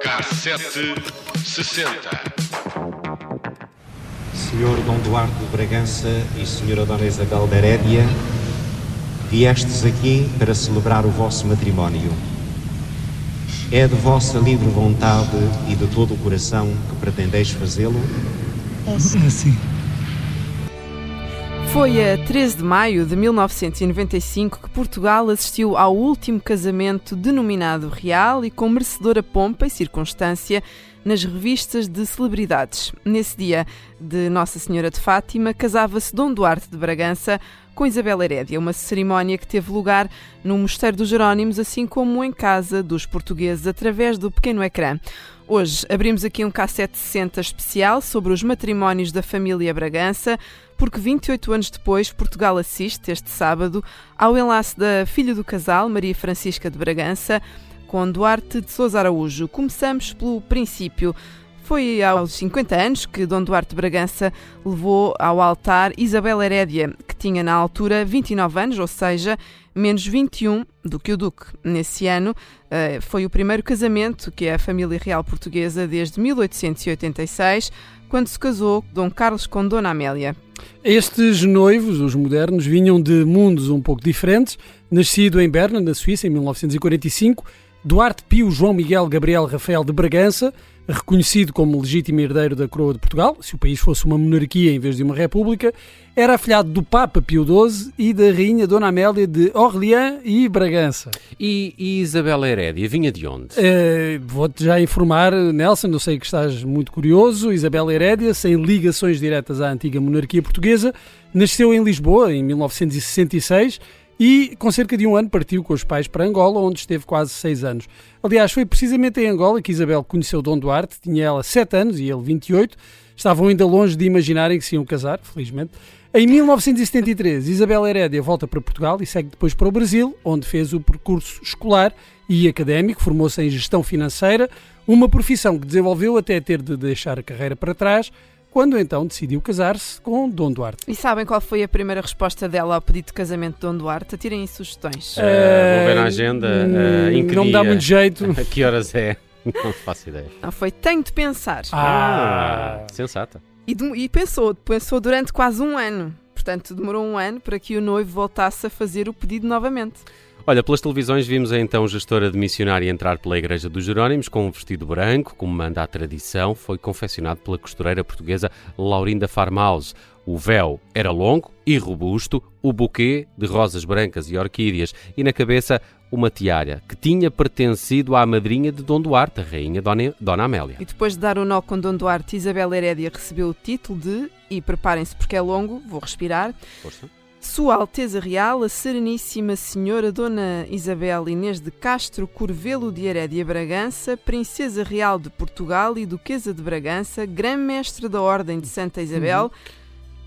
Cassete 60. Senhor Dom Duarte de Bragança e Senhora Dona Isabel da Herédia, viestes aqui para celebrar o vosso matrimónio. É de vossa livre vontade e de todo o coração que pretendeis fazê-lo? É sim. Foi a 13 de maio de 1995 que Portugal assistiu ao último casamento denominado real e com merecedora pompa e circunstância nas revistas de celebridades. Nesse dia de Nossa Senhora de Fátima, casava-se Dom Duarte de Bragança com Isabel Herédia, uma cerimónia que teve lugar no Mosteiro dos Jerónimos, assim como em casa dos portugueses, através do pequeno ecrã. Hoje abrimos aqui um cassete 60 especial sobre os matrimónios da família Bragança, porque 28 anos depois Portugal assiste, este sábado, ao enlace da filha do casal, Maria Francisca de Bragança, com Duarte de Sousa Araújo. Começamos pelo princípio. Foi aos 50 anos que Dom Duarte Bragança levou ao altar Isabel Herédia, que tinha na altura 29 anos, ou seja, menos 21 do que o Duque. Nesse ano eh, foi o primeiro casamento que a família real portuguesa desde 1886, quando se casou Dom Carlos com Dona Amélia. Estes noivos, os modernos, vinham de mundos um pouco diferentes. Nascido em Berna, na Suíça, em 1945, Duarte Pio João Miguel Gabriel Rafael de Bragança reconhecido como legítimo herdeiro da coroa de Portugal, se o país fosse uma monarquia em vez de uma república, era afilhado do Papa Pio XII e da Rainha Dona Amélia de Orleans e Bragança. E, e Isabela Herédia vinha de onde? Uh, Vou-te já informar, Nelson, eu sei que estás muito curioso. Isabela Herédia, sem ligações diretas à antiga monarquia portuguesa, nasceu em Lisboa em 1966 e com cerca de um ano partiu com os pais para Angola, onde esteve quase seis anos. Aliás, foi precisamente em Angola que Isabel conheceu Dom Duarte, tinha ela sete anos e ele 28, estavam ainda longe de imaginarem que se iam casar, felizmente. Em 1973, Isabel Herédia volta para Portugal e segue depois para o Brasil, onde fez o percurso escolar e académico, formou-se em gestão financeira, uma profissão que desenvolveu até ter de deixar a carreira para trás, quando então decidiu casar-se com Dom Duarte. E sabem qual foi a primeira resposta dela ao pedido de casamento de Dom Duarte? Tirem sugestões. Uh, vou ver na agenda. Uh, em que não me dá muito jeito. A que horas é? Não faço ideia. Não, foi tenho de pensar. Ah, ah sensata. E, e pensou, pensou durante quase um ano. Portanto, demorou um ano para que o noivo voltasse a fazer o pedido novamente. Olha, pelas televisões vimos a então gestora de missionária entrar pela Igreja dos Jerónimos com um vestido branco, como manda a tradição, foi confeccionado pela costureira portuguesa Laurinda Farmaus. O véu era longo e robusto, o buquê de rosas brancas e orquídeas e na cabeça uma tiara que tinha pertencido à madrinha de Dom Duarte, a rainha Dona, Dona Amélia. E depois de dar o nó com Dom Duarte, Isabel Herédia recebeu o título de, e preparem-se porque é longo, vou respirar, Força. Sua Alteza Real, a Sereníssima Senhora Dona Isabel Inês de Castro Curvelo de Herédia Bragança, Princesa Real de Portugal e Duquesa de Bragança, Grã-Mestre da Ordem de Santa Isabel. Uhum.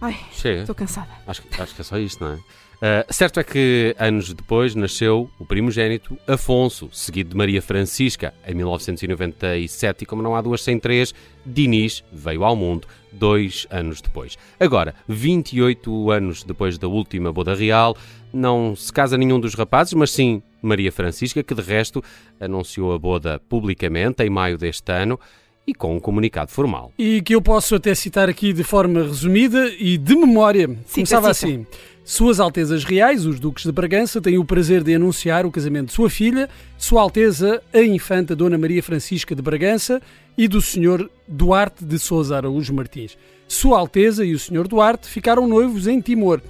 Ai, Chega. estou cansada. Acho, acho que é só isto, não é? Uh, certo é que anos depois nasceu o primogênito Afonso, seguido de Maria Francisca, em 1997, e como não há duas sem três, Dinis veio ao mundo dois anos depois. Agora, 28 anos depois da última boda real, não se casa nenhum dos rapazes, mas sim Maria Francisca, que de resto anunciou a boda publicamente em maio deste ano e com um comunicado formal. E que eu posso até citar aqui de forma resumida e de memória. Começava assim. Suas Altezas Reais, os Duques de Bragança, têm o prazer de anunciar o casamento de sua filha, Sua Alteza, a Infanta Dona Maria Francisca de Bragança e do Sr. Duarte de Sousa Araújo Martins. Sua Alteza e o Sr. Duarte ficaram noivos em Timor.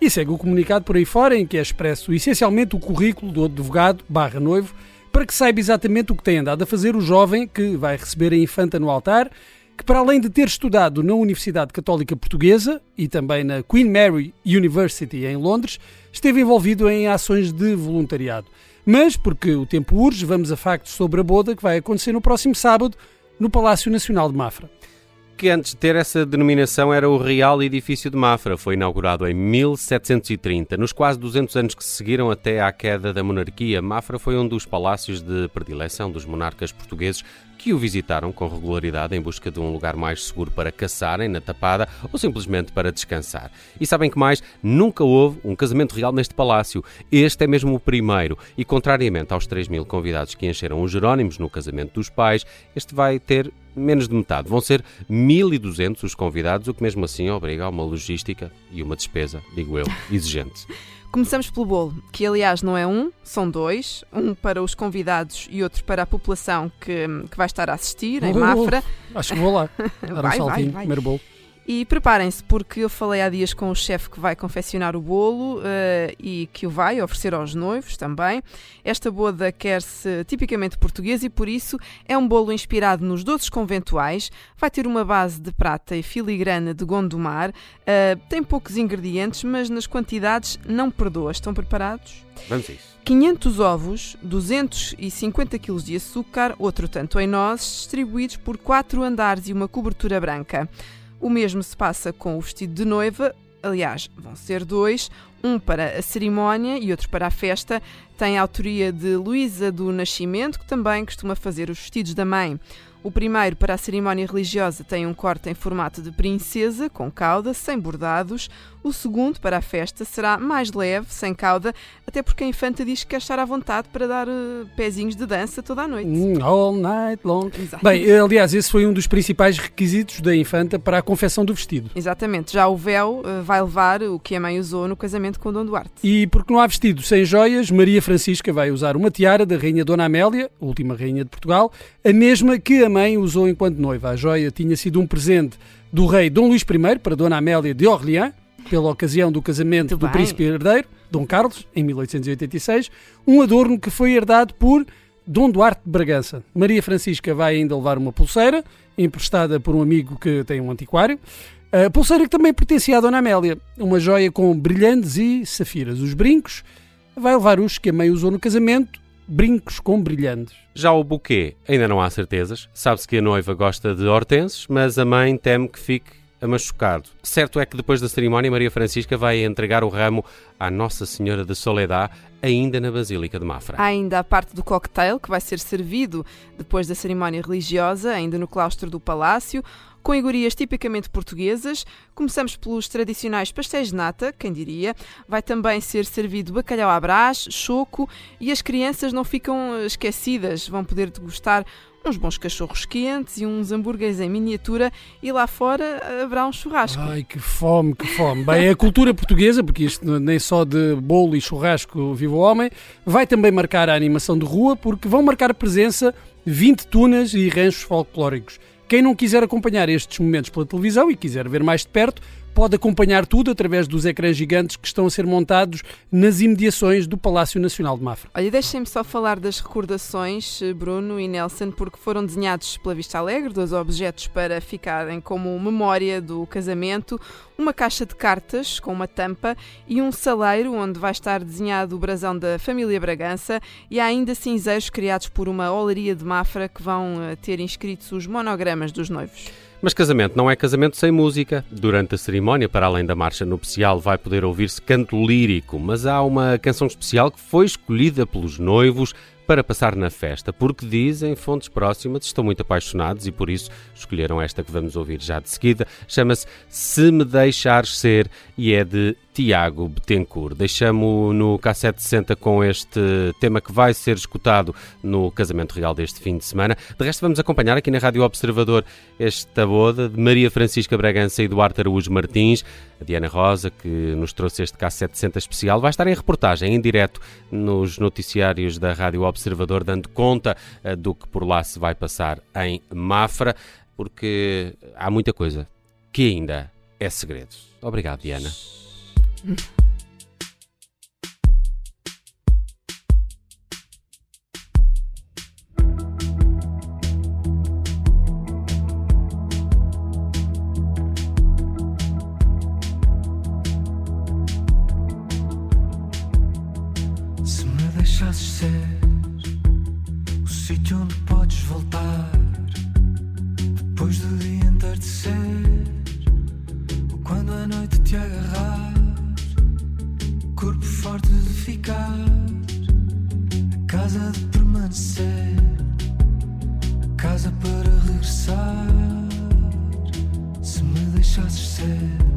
E segue o comunicado por aí fora em que é expresso essencialmente o currículo do advogado barra noivo para que saiba exatamente o que tem andado a fazer o jovem que vai receber a infanta no altar, que para além de ter estudado na Universidade Católica Portuguesa e também na Queen Mary University em Londres, esteve envolvido em ações de voluntariado. Mas, porque o tempo urge, vamos a factos sobre a boda que vai acontecer no próximo sábado no Palácio Nacional de Mafra. Que antes de ter essa denominação era o Real Edifício de Mafra. Foi inaugurado em 1730. Nos quase 200 anos que se seguiram até à queda da monarquia, Mafra foi um dos palácios de predileção dos monarcas portugueses que o visitaram com regularidade em busca de um lugar mais seguro para caçarem na tapada ou simplesmente para descansar. E sabem que mais? Nunca houve um casamento real neste palácio. Este é mesmo o primeiro e, contrariamente aos 3 mil convidados que encheram os Jerónimos no casamento dos pais, este vai ter menos de metade. Vão ser 1.200 os convidados, o que mesmo assim obriga a uma logística e uma despesa, digo eu, exigente. Começamos pelo bolo, que aliás não é um, são dois. Um para os convidados e outro para a população que, que vai estar a assistir, em Mafra. Acho que vou lá, dar vai, um saltinho, vai, vai. bolo. E preparem-se, porque eu falei há dias com o chefe que vai confeccionar o bolo uh, e que o vai oferecer aos noivos também. Esta boda quer-se tipicamente portuguesa e por isso é um bolo inspirado nos doces conventuais. Vai ter uma base de prata e filigrana de Gondomar. Uh, tem poucos ingredientes, mas nas quantidades não perdoa. Estão preparados? Vamos a isso. 500 ovos, 250 kg de açúcar, outro tanto em nozes, distribuídos por quatro andares e uma cobertura branca. O mesmo se passa com o vestido de noiva, aliás, vão ser dois, um para a cerimónia e outro para a festa. Tem a autoria de Luísa do Nascimento, que também costuma fazer os vestidos da mãe. O primeiro, para a cerimónia religiosa, tem um corte em formato de princesa, com cauda, sem bordados. O segundo, para a festa, será mais leve, sem cauda, até porque a infanta diz que quer estar à vontade para dar uh, pezinhos de dança toda a noite. Mm, all night long. Exato. Bem, eh, aliás, esse foi um dos principais requisitos da infanta para a confecção do vestido. Exatamente. Já o véu uh, vai levar o que a mãe usou no casamento com Dom Duarte. E porque não há vestido sem joias, Maria Francisca vai usar uma tiara da rainha Dona Amélia, última rainha de Portugal, a mesma que a mãe usou enquanto noiva. A joia tinha sido um presente do rei Dom Luís I para Dona Amélia de Orleans, pela ocasião do casamento Muito do bem. príncipe herdeiro, Dom Carlos, em 1886, um adorno que foi herdado por Dom Duarte de Bragança. Maria Francisca vai ainda levar uma pulseira, emprestada por um amigo que tem um antiquário. A pulseira que também pertencia à Dona Amélia, uma joia com brilhantes e safiras. Os brincos vai levar os que a mãe usou no casamento brincos com brilhantes. Já o buquê, ainda não há certezas. Sabe-se que a noiva gosta de hortenses, mas a mãe teme que fique amachucado. Certo é que depois da cerimónia, Maria Francisca vai entregar o ramo à Nossa Senhora de Soledad, ainda na Basílica de Mafra. Há ainda a parte do cocktail que vai ser servido depois da cerimónia religiosa, ainda no claustro do palácio com iguarias tipicamente portuguesas. Começamos pelos tradicionais pastéis de nata, quem diria. Vai também ser servido bacalhau à brás, choco e as crianças não ficam esquecidas, vão poder degustar uns bons cachorros quentes e uns hambúrgueres em miniatura e lá fora haverá um churrasco. Ai, que fome, que fome. Bem, a cultura portuguesa, porque isto nem só de bolo e churrasco vive o homem, vai também marcar a animação de rua, porque vão marcar presença 20 tunas e ranchos folclóricos. Quem não quiser acompanhar estes momentos pela televisão e quiser ver mais de perto, pode acompanhar tudo através dos ecrãs gigantes que estão a ser montados nas imediações do Palácio Nacional de Mafra. Olha, deixem-me só falar das recordações, eh, Bruno e Nelson, porque foram desenhados pela Vista Alegre, dois objetos para ficarem como memória do casamento, uma caixa de cartas com uma tampa e um saleiro onde vai estar desenhado o brasão da família Bragança e há ainda cinzeiros criados por uma olaria de Mafra que vão eh, ter inscritos os monogramas dos noivos. Mas casamento não é casamento sem música. Durante a cerimónia, para além da marcha nupcial, vai poder ouvir-se canto lírico, mas há uma canção especial que foi escolhida pelos noivos para passar na festa, porque dizem fontes próximas estão muito apaixonados e por isso escolheram esta que vamos ouvir já de seguida. Chama-se Se Me Deixares Ser e é de Tiago Betancourt. Deixamos no K760 com este tema que vai ser escutado no casamento real deste fim de semana. De resto, vamos acompanhar aqui na Rádio Observador esta boda de Maria Francisca Bragança e Duarte Araújo Martins. A Diana Rosa, que nos trouxe este K760 especial, vai estar em reportagem, em direto, nos noticiários da Rádio Observador, dando conta uh, do que por lá se vai passar em Mafra, porque há muita coisa que ainda é segredo. Obrigado, Diana. Se me deixasses ser o sítio onde podes voltar depois do dia entardecer ou quando a noite te agarrar. ficar, a casa de permanecer, a casa para regressar. Se me deixasses ser.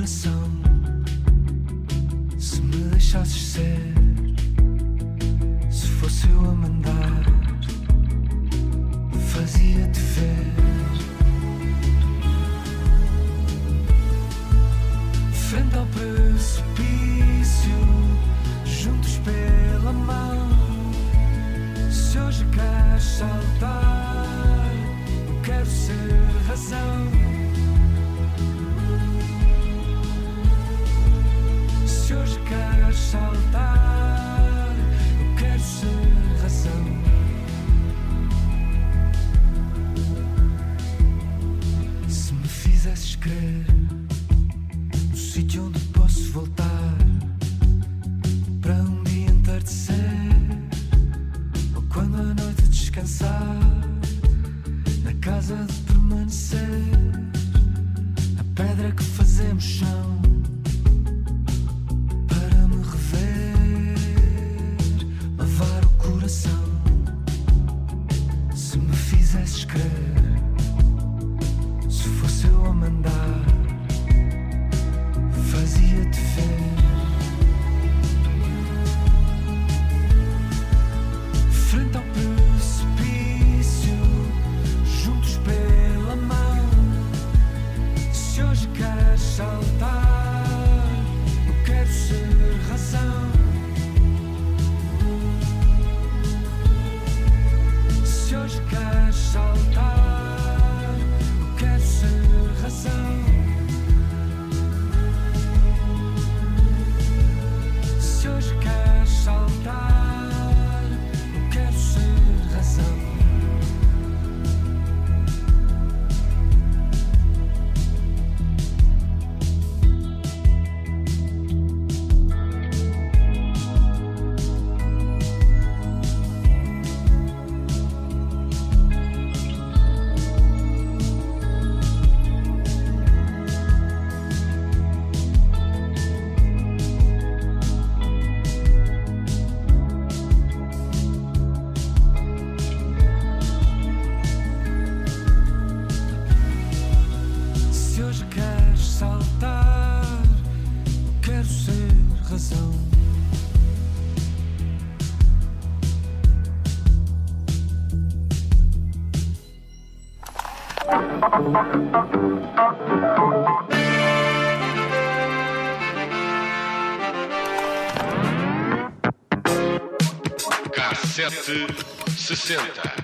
the sun. de permanecer. A pedra que fazemos chão. Para me rever, lavar o coração. Se me fizesses crer, se fosse eu a mandar, fazia-te ver. Cassete sessenta.